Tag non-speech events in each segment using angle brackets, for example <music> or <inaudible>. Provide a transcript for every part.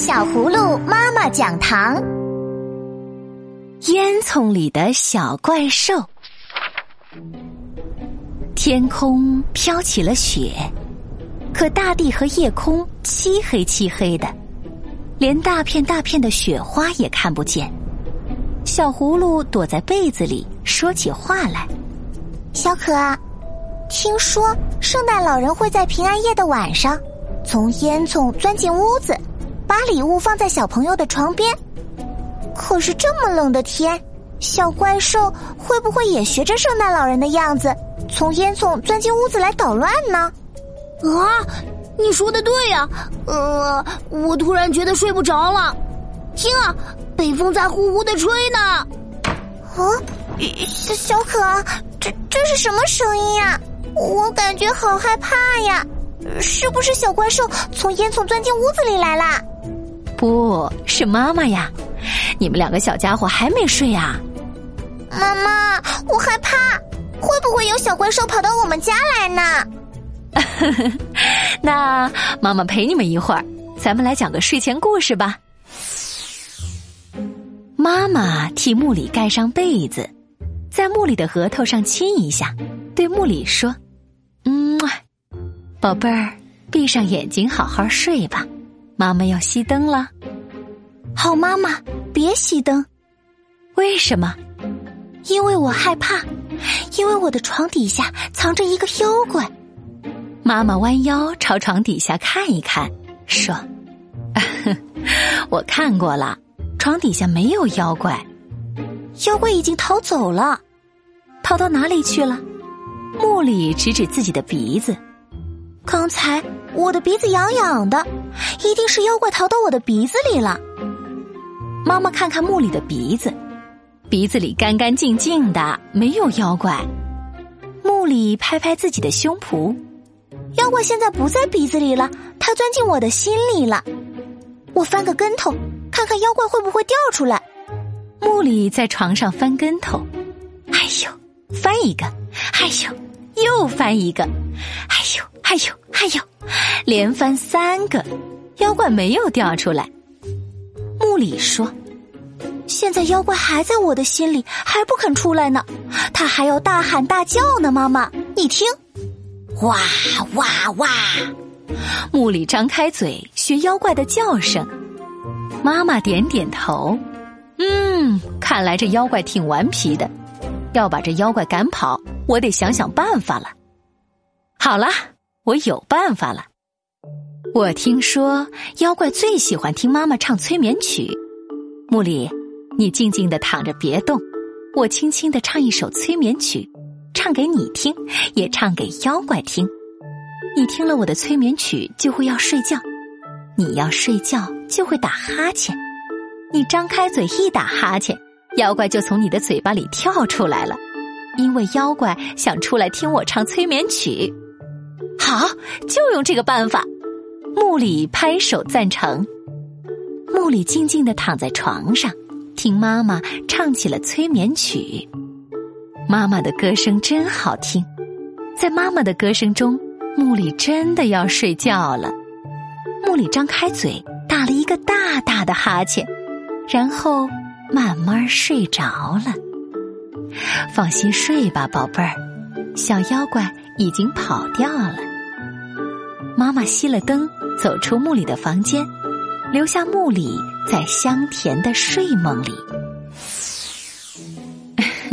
小葫芦妈妈讲堂：烟囱里的小怪兽。天空飘起了雪，可大地和夜空漆黑漆黑的，连大片大片的雪花也看不见。小葫芦躲在被子里，说起话来：“小可，听说圣诞老人会在平安夜的晚上，从烟囱钻进屋子。”把礼物放在小朋友的床边，可是这么冷的天，小怪兽会不会也学着圣诞老人的样子，从烟囱钻进屋子来捣乱呢？啊，你说的对呀，呃，我突然觉得睡不着了。听啊，北风在呼呼的吹呢。啊，小小可，这这是什么声音呀？我感觉好害怕呀！是不是小怪兽从烟囱钻进屋子里来啦？不是妈妈呀，你们两个小家伙还没睡呀？妈妈，我害怕，会不会有小怪兽跑到我们家来呢？<laughs> 那妈妈陪你们一会儿，咱们来讲个睡前故事吧。妈妈替木里盖上被子，在木里的额头上亲一下，对木里说：“嗯，宝贝儿，闭上眼睛，好好睡吧。”妈妈要熄灯了，好妈妈，别熄灯。为什么？因为我害怕，因为我的床底下藏着一个妖怪。妈妈弯腰朝床底下看一看，说：“ <laughs> 我看过了，床底下没有妖怪，妖怪已经逃走了，逃到哪里去了？”木里指指自己的鼻子，刚才我的鼻子痒痒的。一定是妖怪逃到我的鼻子里了。妈妈看看木里的鼻子，鼻子里干干净净的，没有妖怪。木里拍拍自己的胸脯，妖怪现在不在鼻子里了，它钻进我的心里了。我翻个跟头，看看妖怪会不会掉出来。木里在床上翻跟头，哎呦，翻一个，哎呦，又翻一个，哎呦，哎呦，哎呦，连翻三个。妖怪没有掉出来，木里说：“现在妖怪还在我的心里，还不肯出来呢。他还要大喊大叫呢。”妈妈，你听，哇哇哇！木里张开嘴学妖怪的叫声。妈妈点点头，嗯，看来这妖怪挺顽皮的。要把这妖怪赶跑，我得想想办法了。好了，我有办法了。我听说妖怪最喜欢听妈妈唱催眠曲。木里，你静静的躺着别动，我轻轻的唱一首催眠曲，唱给你听，也唱给妖怪听。你听了我的催眠曲，就会要睡觉。你要睡觉就会打哈欠，你张开嘴一打哈欠，妖怪就从你的嘴巴里跳出来了，因为妖怪想出来听我唱催眠曲。好，就用这个办法。木里拍手赞成。木里静静的躺在床上，听妈妈唱起了催眠曲。妈妈的歌声真好听，在妈妈的歌声中，木里真的要睡觉了。木里张开嘴，打了一个大大的哈欠，然后慢慢睡着了。放心睡吧，宝贝儿，小妖怪已经跑掉了。妈妈熄了灯。走出木里的房间，留下木里在香甜的睡梦里。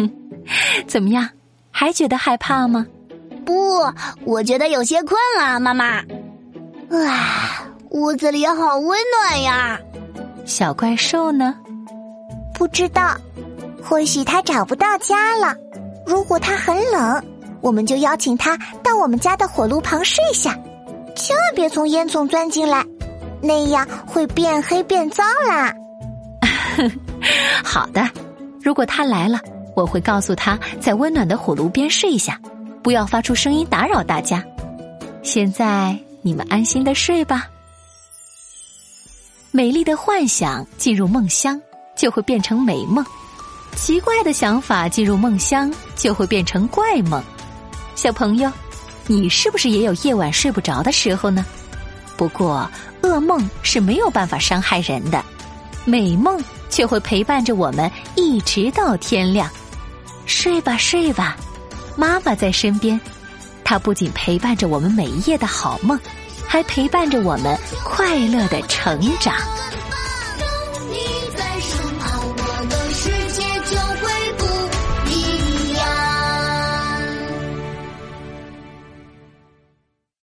<laughs> 怎么样？还觉得害怕吗？不，我觉得有些困了，妈妈。啊，屋子里好温暖呀。小怪兽呢？不知道，或许它找不到家了。如果它很冷，我们就邀请它到我们家的火炉旁睡下。千万别从烟囱钻进来，那样会变黑变脏啦。<laughs> 好的，如果他来了，我会告诉他在温暖的火炉边睡下，不要发出声音打扰大家。现在你们安心的睡吧。美丽的幻想进入梦乡就会变成美梦，奇怪的想法进入梦乡就会变成怪梦。小朋友。你是不是也有夜晚睡不着的时候呢？不过，噩梦是没有办法伤害人的，美梦却会陪伴着我们一直到天亮。睡吧，睡吧，妈妈在身边，她不仅陪伴着我们每一夜的好梦，还陪伴着我们快乐的成长。